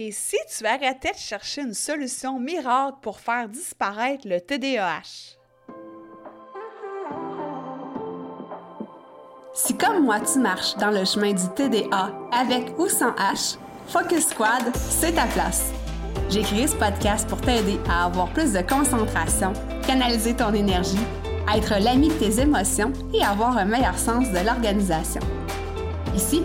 Et si tu arrêtais de chercher une solution miracle pour faire disparaître le TDAH? Si comme moi tu marches dans le chemin du TDA avec ou sans H, Focus Squad, c'est ta place. J'ai créé ce podcast pour t'aider à avoir plus de concentration, canaliser ton énergie, être l'ami de tes émotions et avoir un meilleur sens de l'organisation. Ici,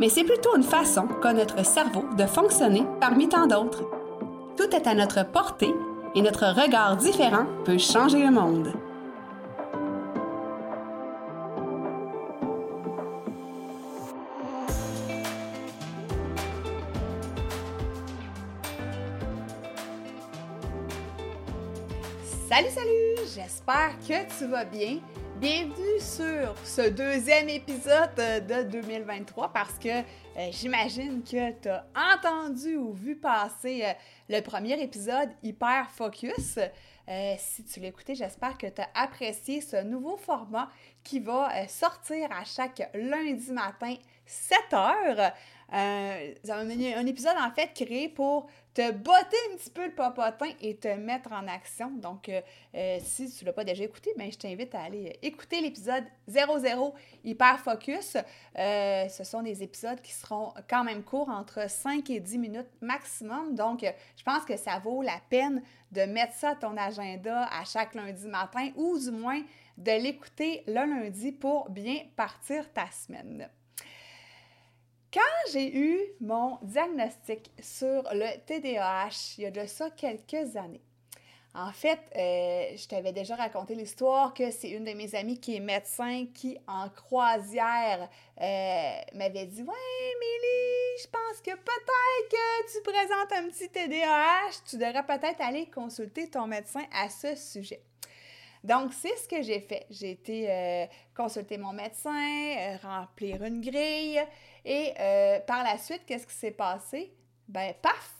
mais c'est plutôt une façon qu'a notre cerveau de fonctionner parmi tant d'autres. Tout est à notre portée et notre regard différent peut changer le monde. Salut, salut! J'espère que tu vas bien. Bienvenue sur ce deuxième épisode de 2023 parce que euh, j'imagine que tu as entendu ou vu passer euh, le premier épisode Hyper Focus. Euh, si tu l'as écouté, j'espère que tu as apprécié ce nouveau format qui va sortir à chaque lundi matin 7 heures. Euh, un, épisode en fait créé pour te botter un petit peu le popotin et te mettre en action. Donc, euh, euh, si tu ne l'as pas déjà écouté, ben, je t'invite à aller écouter l'épisode 00 Hyper Focus. ce sont des épisodes qui seront quand même courts, entre 5 et 10 minutes maximum. Donc, je pense que ça vaut la peine de mettre ça à ton agenda à chaque lundi matin ou du moins de l'écouter le lundi pour bien partir ta semaine. Quand j'ai eu mon diagnostic sur le TDAH, il y a de ça quelques années, en fait, euh, je t'avais déjà raconté l'histoire que c'est une de mes amies qui est médecin qui, en croisière, euh, m'avait dit Ouais, Mélie, je pense que peut-être que tu présentes un petit TDAH, tu devrais peut-être aller consulter ton médecin à ce sujet. Donc, c'est ce que j'ai fait. J'ai été euh, consulter mon médecin, remplir une grille. Et euh, par la suite, qu'est-ce qui s'est passé? Ben, paf!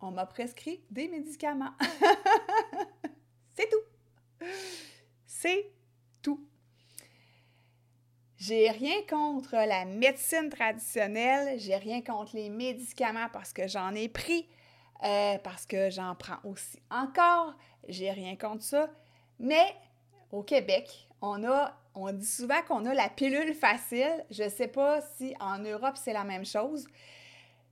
On m'a prescrit des médicaments. C'est tout. C'est tout. J'ai rien contre la médecine traditionnelle, j'ai rien contre les médicaments parce que j'en ai pris, euh, parce que j'en prends aussi encore, j'ai rien contre ça. Mais au Québec, on a on dit souvent qu'on a la pilule facile. Je ne sais pas si en Europe c'est la même chose.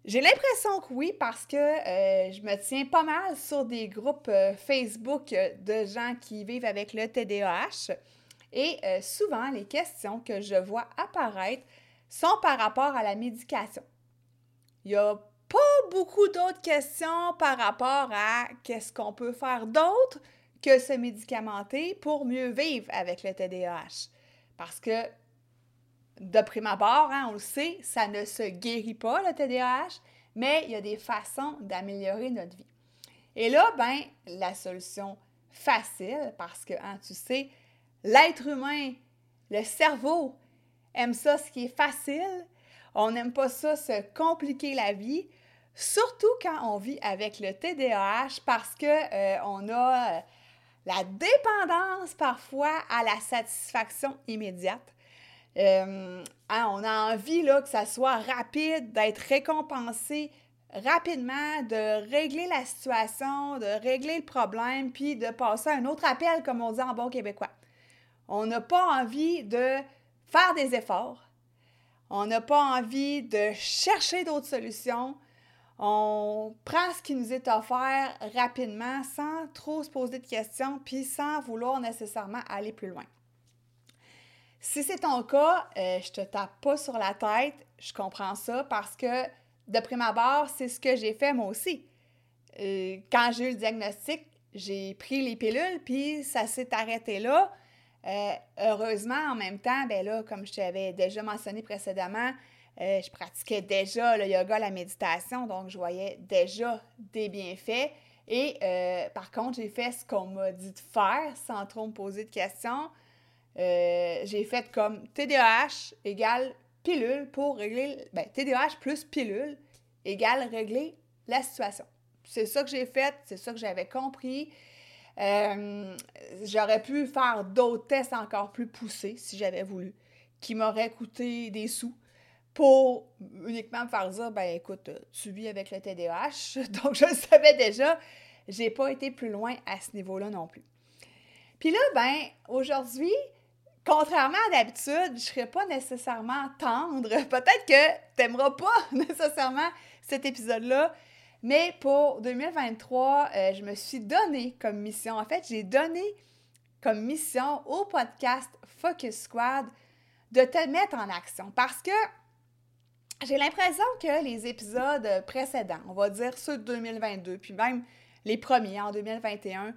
J'ai l'impression que oui, parce que euh, je me tiens pas mal sur des groupes euh, Facebook de gens qui vivent avec le TDAH. Et euh, souvent, les questions que je vois apparaître sont par rapport à la médication. Il n'y a pas beaucoup d'autres questions par rapport à qu'est-ce qu'on peut faire d'autre que se médicamenter pour mieux vivre avec le TDAH. Parce que, de prime abord, hein, on le sait, ça ne se guérit pas, le TDAH, mais il y a des façons d'améliorer notre vie. Et là, ben, la solution facile, parce que, hein, tu sais, l'être humain, le cerveau, aime ça ce qui est facile. On n'aime pas ça se compliquer la vie, surtout quand on vit avec le TDAH, parce que euh, on a la dépendance parfois à la satisfaction immédiate. Euh, hein, on a envie là, que ça soit rapide, d'être récompensé rapidement, de régler la situation, de régler le problème, puis de passer à un autre appel, comme on dit en bon québécois. On n'a pas envie de faire des efforts. On n'a pas envie de chercher d'autres solutions on prend ce qui nous est offert rapidement sans trop se poser de questions, puis sans vouloir nécessairement aller plus loin. Si c'est ton cas, euh, je te tape pas sur la tête, je comprends ça parce que de prime abord, c'est ce que j'ai fait moi aussi. Euh, quand j'ai eu le diagnostic, j'ai pris les pilules, puis ça s'est arrêté là. Euh, heureusement, en même temps, ben là, comme je t'avais déjà mentionné précédemment, euh, je pratiquais déjà le yoga, la méditation, donc je voyais déjà des bienfaits. Et euh, par contre, j'ai fait ce qu'on m'a dit de faire sans trop me poser de questions. Euh, j'ai fait comme TDAH égale pilule pour régler. Ben, TDAH plus pilule égale régler la situation. C'est ça que j'ai fait, c'est ça que j'avais compris. J'aurais pu faire d'autres tests encore plus poussés si j'avais voulu, qui m'auraient coûté des sous pour uniquement me faire dire ben écoute, tu vis avec le TDAH, donc je le savais déjà. J'ai pas été plus loin à ce niveau-là non plus. Puis là, ben, aujourd'hui, contrairement à d'habitude, je serai pas nécessairement tendre. Peut-être que tu n'aimeras pas nécessairement cet épisode-là. Mais pour 2023, euh, je me suis donné comme mission, en fait, j'ai donné comme mission au podcast Focus Squad de te mettre en action parce que j'ai l'impression que les épisodes précédents, on va dire ceux de 2022, puis même les premiers en 2021,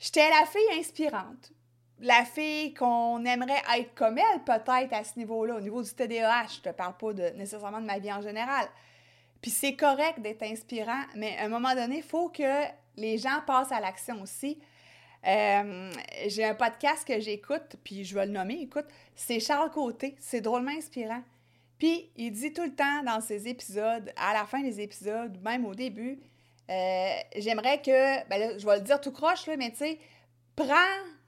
j'étais la fille inspirante. La fille qu'on aimerait être comme elle, peut-être à ce niveau-là, au niveau du TDAH. Je te parle pas de, nécessairement de ma vie en général. Puis c'est correct d'être inspirant, mais à un moment donné, il faut que les gens passent à l'action aussi. Euh, j'ai un podcast que j'écoute, puis je vais le nommer, écoute, c'est Charles Côté, c'est drôlement inspirant. Puis il dit tout le temps dans ses épisodes, à la fin des épisodes, même au début, euh, j'aimerais que, ben là, je vais le dire tout croche, là, mais tu sais, prends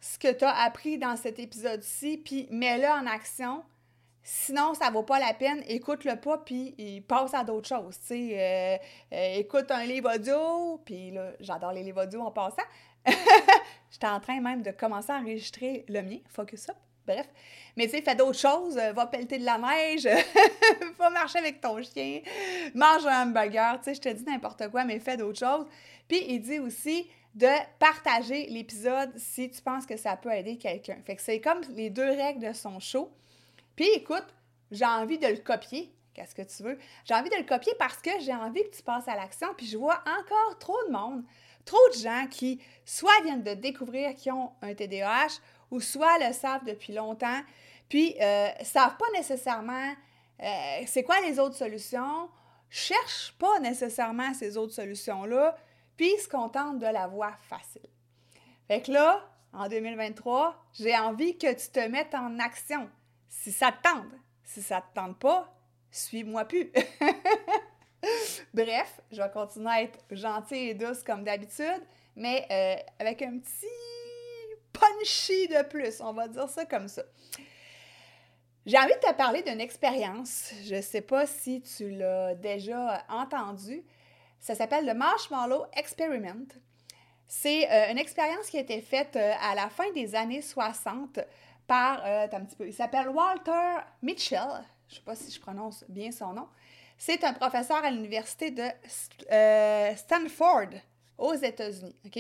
ce que tu as appris dans cet épisode-ci, puis mets-le en action, Sinon, ça vaut pas la peine. Écoute-le pas, puis il passe à d'autres choses. Tu sais, euh, euh, écoute un livre audio, puis là, j'adore les livres audio en passant. J'étais en train même de commencer à enregistrer le mien, Focus Up. Bref. Mais tu sais, fais d'autres choses. Euh, va pelleter de la neige. va marcher avec ton chien. Mange un hamburger. Tu sais, je te dis n'importe quoi, mais fais d'autres choses. Puis il dit aussi de partager l'épisode si tu penses que ça peut aider quelqu'un. Fait que c'est comme les deux règles de son show. Puis écoute, j'ai envie de le copier. Qu'est-ce que tu veux? J'ai envie de le copier parce que j'ai envie que tu passes à l'action. Puis je vois encore trop de monde, trop de gens qui soit viennent de découvrir qu'ils ont un TDAH ou soit le savent depuis longtemps, puis euh, savent pas nécessairement euh, c'est quoi les autres solutions, cherchent pas nécessairement ces autres solutions-là, puis se contentent de la voie facile. Fait que là, en 2023, j'ai envie que tu te mettes en action si ça te tente. Si ça te tente pas, suis-moi plus. Bref, je vais continuer à être gentille et douce comme d'habitude, mais euh, avec un petit punchy de plus, on va dire ça comme ça. J'ai envie de te parler d'une expérience. Je ne sais pas si tu l'as déjà entendu. Ça s'appelle le Marshmallow Experiment. C'est euh, une expérience qui a été faite euh, à la fin des années 60 par, euh, un petit peu, il s'appelle Walter Mitchell, je ne sais pas si je prononce bien son nom. C'est un professeur à l'université de Stanford aux États-Unis. OK?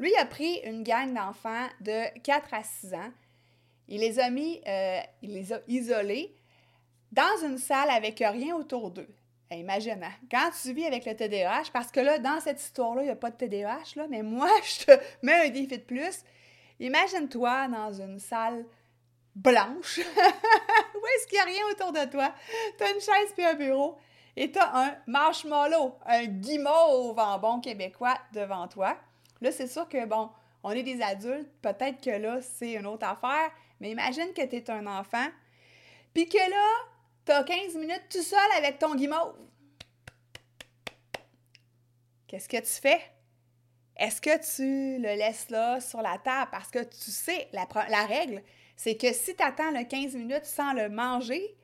Lui a pris une gang d'enfants de 4 à 6 ans. Il les a mis, euh, il les a isolés dans une salle avec rien autour d'eux. imagine, hein? quand tu vis avec le TDAH, parce que là, dans cette histoire-là, il n'y a pas de TDAH, mais moi, je te mets un défi de plus. Imagine-toi dans une salle blanche, où est-ce qu'il n'y a rien autour de toi? Tu as une chaise puis un bureau et tu as un marshmallow, un guimauve en bon québécois devant toi. Là, c'est sûr que, bon, on est des adultes, peut-être que là, c'est une autre affaire, mais imagine que tu es un enfant, puis que là, tu as 15 minutes tout seul avec ton guimauve. Qu'est-ce que tu fais? Est-ce que tu le laisses là sur la table? Parce que tu sais, la, règle, c'est que si tu attends le 15 minutes sans le manger,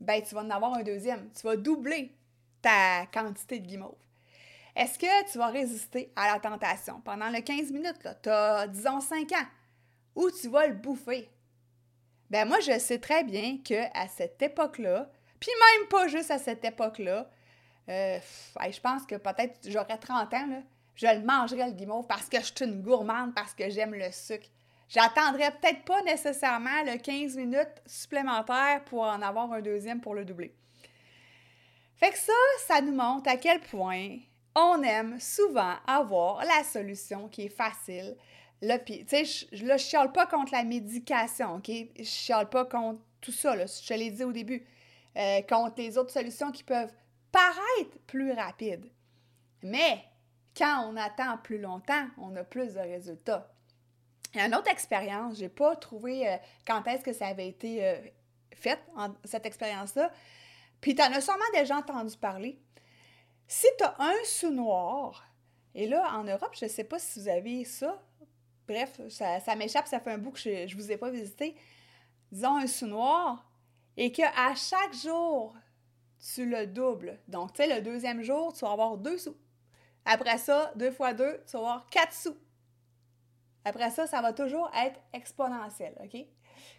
ben tu vas en avoir un deuxième. Tu vas doubler ta quantité de guimauve. Est-ce que tu vas résister à la tentation? Pendant le 15 minutes? Tu as, disons, 5 ans, ou tu vas le bouffer? Ben moi, je sais très bien qu'à cette époque-là, puis même pas juste à cette époque-là, euh, je pense que peut-être j'aurais 30 ans, là, je le mangerai le guimauve parce que je suis une gourmande, parce que j'aime le sucre. J'attendrai peut-être pas nécessairement le 15 minutes supplémentaires pour en avoir un deuxième pour le doubler. Fait que ça, ça nous montre à quel point on aime souvent avoir la solution qui est facile. Tu sais, je ne chiale pas contre la médication, OK? Je chiale pas contre tout ça, là, je te l'ai dit au début. Euh, contre les autres solutions qui peuvent paraître plus rapides. Mais quand on attend plus longtemps, on a plus de résultats. A une autre expérience, je n'ai pas trouvé euh, quand est-ce que ça avait été euh, fait, cette expérience-là. Puis tu en as sûrement déjà entendu parler. Si tu as un sous-noir, et là, en Europe, je ne sais pas si vous avez ça, bref, ça, m'échappe, ça fait un bout que je ne vous ai pas visité. Disons un sous-noir, et qu'à chaque jour, tu le doubles. Donc, tu sais, le deuxième jour, tu vas avoir deux sous. Après ça, deux fois deux, tu vas avoir quatre sous. Après ça, ça va toujours être exponentiel, OK?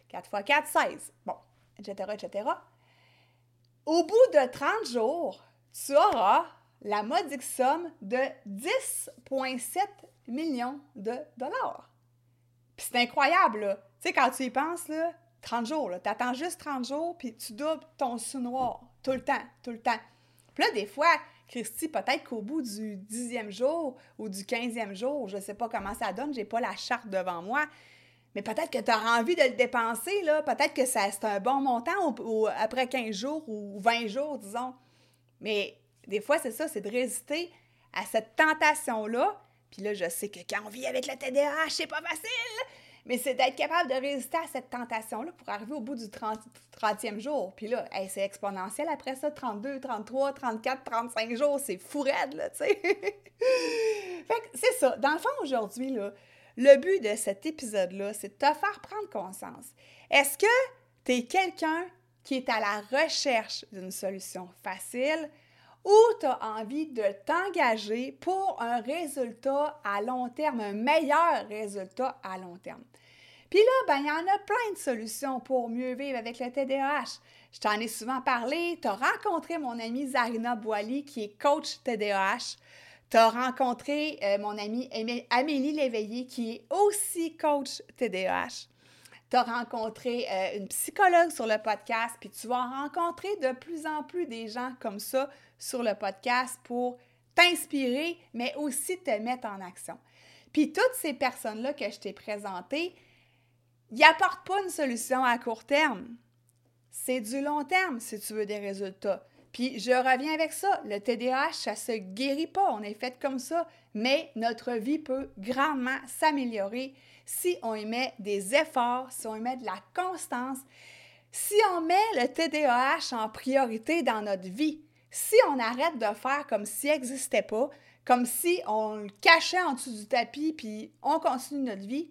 4 fois 4, 16. Bon, etc., etc. Au bout de 30 jours, tu auras la modique somme de 10,7 millions de dollars. Puis c'est incroyable, là. Tu sais, quand tu y penses, là, 30 jours, tu attends juste 30 jours, puis tu doubles ton sous-noir tout le temps, tout le temps. Puis là, des fois, Christy, peut-être qu'au bout du dixième jour ou du quinzième jour, je ne sais pas comment ça donne, j'ai pas la charte devant moi, mais peut-être que tu auras envie de le dépenser, là. Peut-être que c'est un bon montant après 15 jours ou 20 jours, disons. Mais des fois, c'est ça, c'est de résister à cette tentation-là. Puis là, je sais que quand on vit avec le TDAH, c'est pas facile, mais c'est d'être capable de résister à cette tentation-là pour arriver au bout du 30, e jour. Puis là, c'est exponentiel après ça, 32, 33, 34, 35 jours, c'est fou raide, là, tu sais. fait que c'est ça. Dans le fond, aujourd'hui, là, le but de cet épisode-là, c'est de te faire prendre conscience. Est-ce que tu es quelqu'un qui est à la recherche d'une solution facile? Ou tu as envie de t'engager pour un résultat à long terme, un meilleur résultat à long terme? Puis là, ben, il y en a plein de solutions pour mieux vivre avec le TDAH. Je t'en ai souvent parlé. Tu as rencontré mon amie Zarina Boily, qui est coach TDAH. Tu as rencontré euh, mon amie Amélie Léveillé, qui est aussi coach TDAH. Tu as rencontré euh, une psychologue sur le podcast, puis tu vas rencontrer de plus en plus des gens comme ça sur le podcast pour t'inspirer, mais aussi te mettre en action. Puis toutes ces personnes-là que je t'ai présentées, ils n'apportent pas une solution à court terme. C'est du long terme si tu veux des résultats. Puis je reviens avec ça, le TDAH, ça se guérit pas, on est fait comme ça, mais notre vie peut grandement s'améliorer si on y met des efforts, si on y met de la constance, si on met le TDAH en priorité dans notre vie, si on arrête de faire comme s'il n'existait pas, comme si on le cachait en dessous du tapis puis on continue notre vie,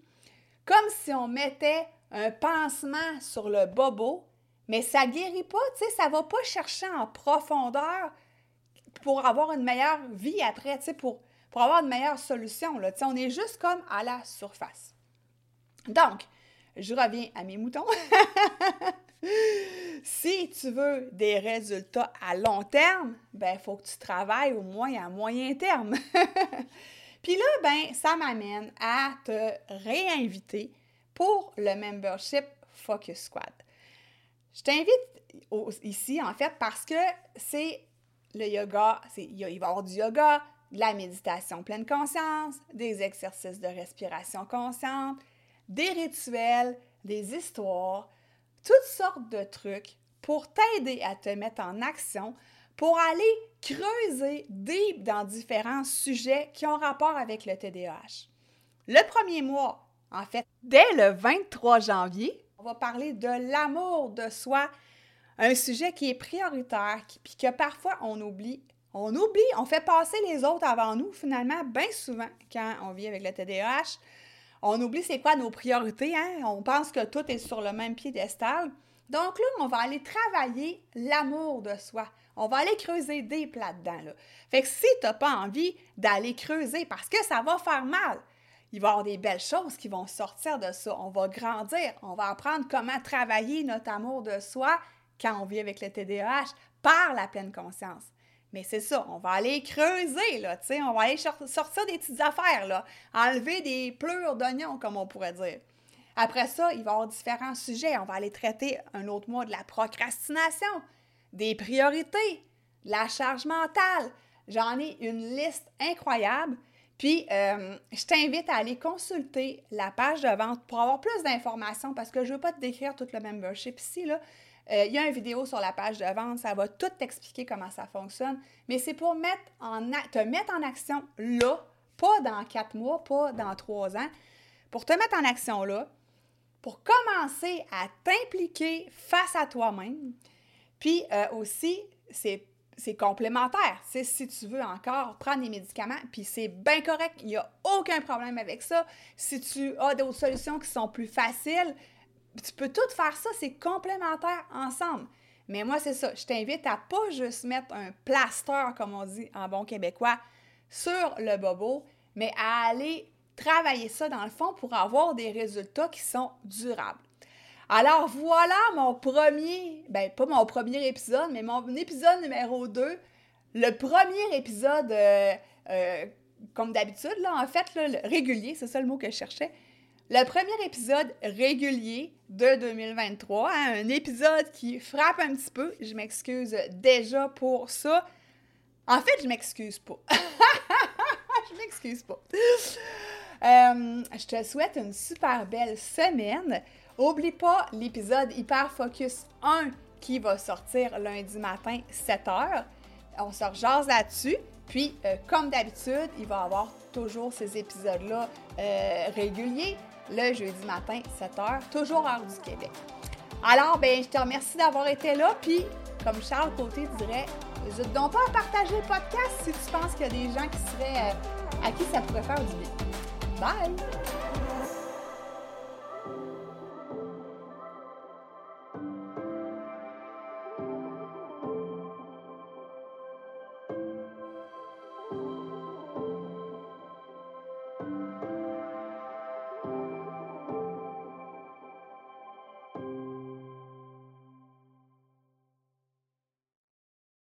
comme si on mettait un pansement sur le bobo mais ça guérit pas, tu sais, va pas chercher en profondeur pour avoir une meilleure vie après, tu sais, pour, avoir une meilleure solution, là, tu on est juste comme à la surface. Donc, je reviens à mes moutons. si tu veux des résultats à long terme, ben il faut que tu travailles au moins à moyen terme. Puis là, ben ça m'amène à te réinviter pour le membership Focus Squad. Je t'invite ici, en fait, parce que c'est le yoga, il va y avoir du yoga, de la méditation pleine conscience, des exercices de respiration consciente, des rituels, des histoires, toutes sortes de trucs pour t'aider à te mettre en action, pour aller creuser deep dans différents sujets qui ont rapport avec le TDAH. Le premier mois, en fait, dès le 23 janvier, on va parler de l'amour de soi, un sujet qui est prioritaire, puis que parfois on oublie. On oublie, on fait passer les autres avant nous, finalement, bien souvent, quand on vit avec le TDAH. On oublie c'est quoi nos priorités, hein? On pense que tout est sur le même piédestal. Donc là, on va aller travailler l'amour de soi. On va aller creuser des plats dedans. Là. Fait que si tu n'as pas envie d'aller creuser parce que ça va faire mal, il va y avoir des belles choses qui vont sortir de ça. On va grandir, on va apprendre comment travailler notre amour de soi quand on vit avec le TDAH par la pleine conscience. Mais c'est ça, on va aller creuser, là, tu sais, on va aller sortir des petites affaires, là, enlever des pleurs d'oignons, comme on pourrait dire. Après ça, il va y avoir différents sujets. On va aller traiter un autre mois de la procrastination, des priorités, de la charge mentale. J'en ai une liste incroyable puis, euh, je t'invite à aller consulter la page de vente pour avoir plus d'informations parce que je ne veux pas te décrire tout le membership ici. Là. Euh, il y a une vidéo sur la page de vente, ça va tout t'expliquer comment ça fonctionne. Mais c'est pour te mettre en action là, pas dans quatre mois, pas dans trois ans, pour te mettre en action là, pour commencer à t'impliquer face à toi-même. Puis euh, aussi, c'est c'est complémentaire. C'est si tu veux encore prendre des médicaments, puis c'est bien correct, il n'y a aucun problème avec ça. Si tu as d'autres solutions qui sont plus faciles, tu peux tout faire ça, c'est complémentaire ensemble. Mais moi, c'est ça. Je t'invite à pas juste mettre un plaster, comme on dit en bon québécois, sur le bobo, mais à aller travailler ça dans le fond pour avoir des résultats qui sont durables. Alors voilà mon premier, ben pas mon premier épisode, mais mon épisode numéro 2. Le premier épisode, euh, euh, comme d'habitude, là, en fait, régulier, c'est ça le mot que je cherchais. Le premier épisode régulier de 2023, hein, un épisode qui frappe un petit peu. Je m'excuse déjà pour ça. En fait, je m'excuse pas. je m'excuse pas. Euh, je te souhaite une super belle semaine. Oublie pas l'épisode Hyper Focus 1 qui va sortir lundi matin 7h. On se rejase là-dessus. Puis, euh, comme d'habitude, il va y avoir toujours ces épisodes-là euh, réguliers le jeudi matin, 7h, toujours heure du Québec. Alors, ben, je te remercie d'avoir été là, puis comme Charles Côté dirait, n'hésite donc pas à partager le podcast si tu penses qu'il y a des gens qui seraient, euh, à qui ça pourrait faire du bien. Bye!